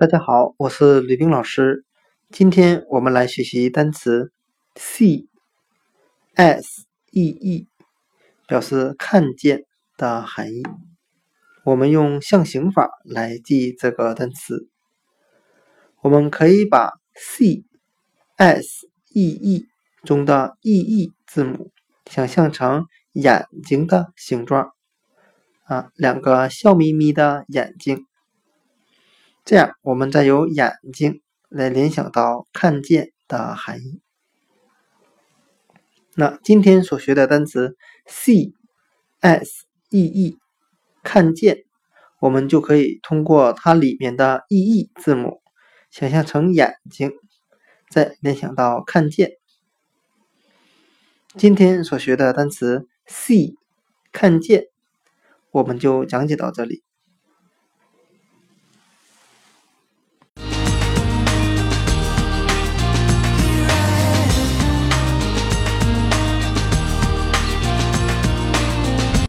大家好，我是吕冰老师。今天我们来学习单词 see s e e，表示看见的含义。我们用象形法来记这个单词。我们可以把 see s e e 中的 e e 字母想象成眼睛的形状，啊，两个笑眯眯的眼睛。这样，我们再由眼睛来联想到看见的含义。那今天所学的单词 see s e e 看见，我们就可以通过它里面的 e e 字母想象成眼睛，再联想到看见。今天所学的单词 see 看见，我们就讲解到这里。